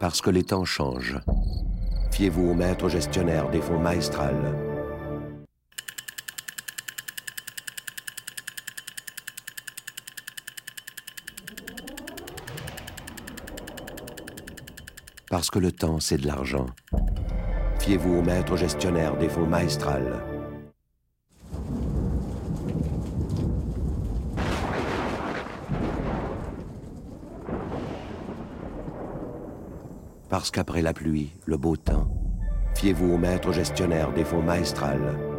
Parce que les temps changent. Fiez-vous au maître gestionnaire des fonds Maestral. Parce que le temps, c'est de l'argent. Fiez-vous au maître gestionnaire des fonds Maestral. Parce qu'après la pluie, le beau temps, fiez-vous au maître gestionnaire des fonds Maestral.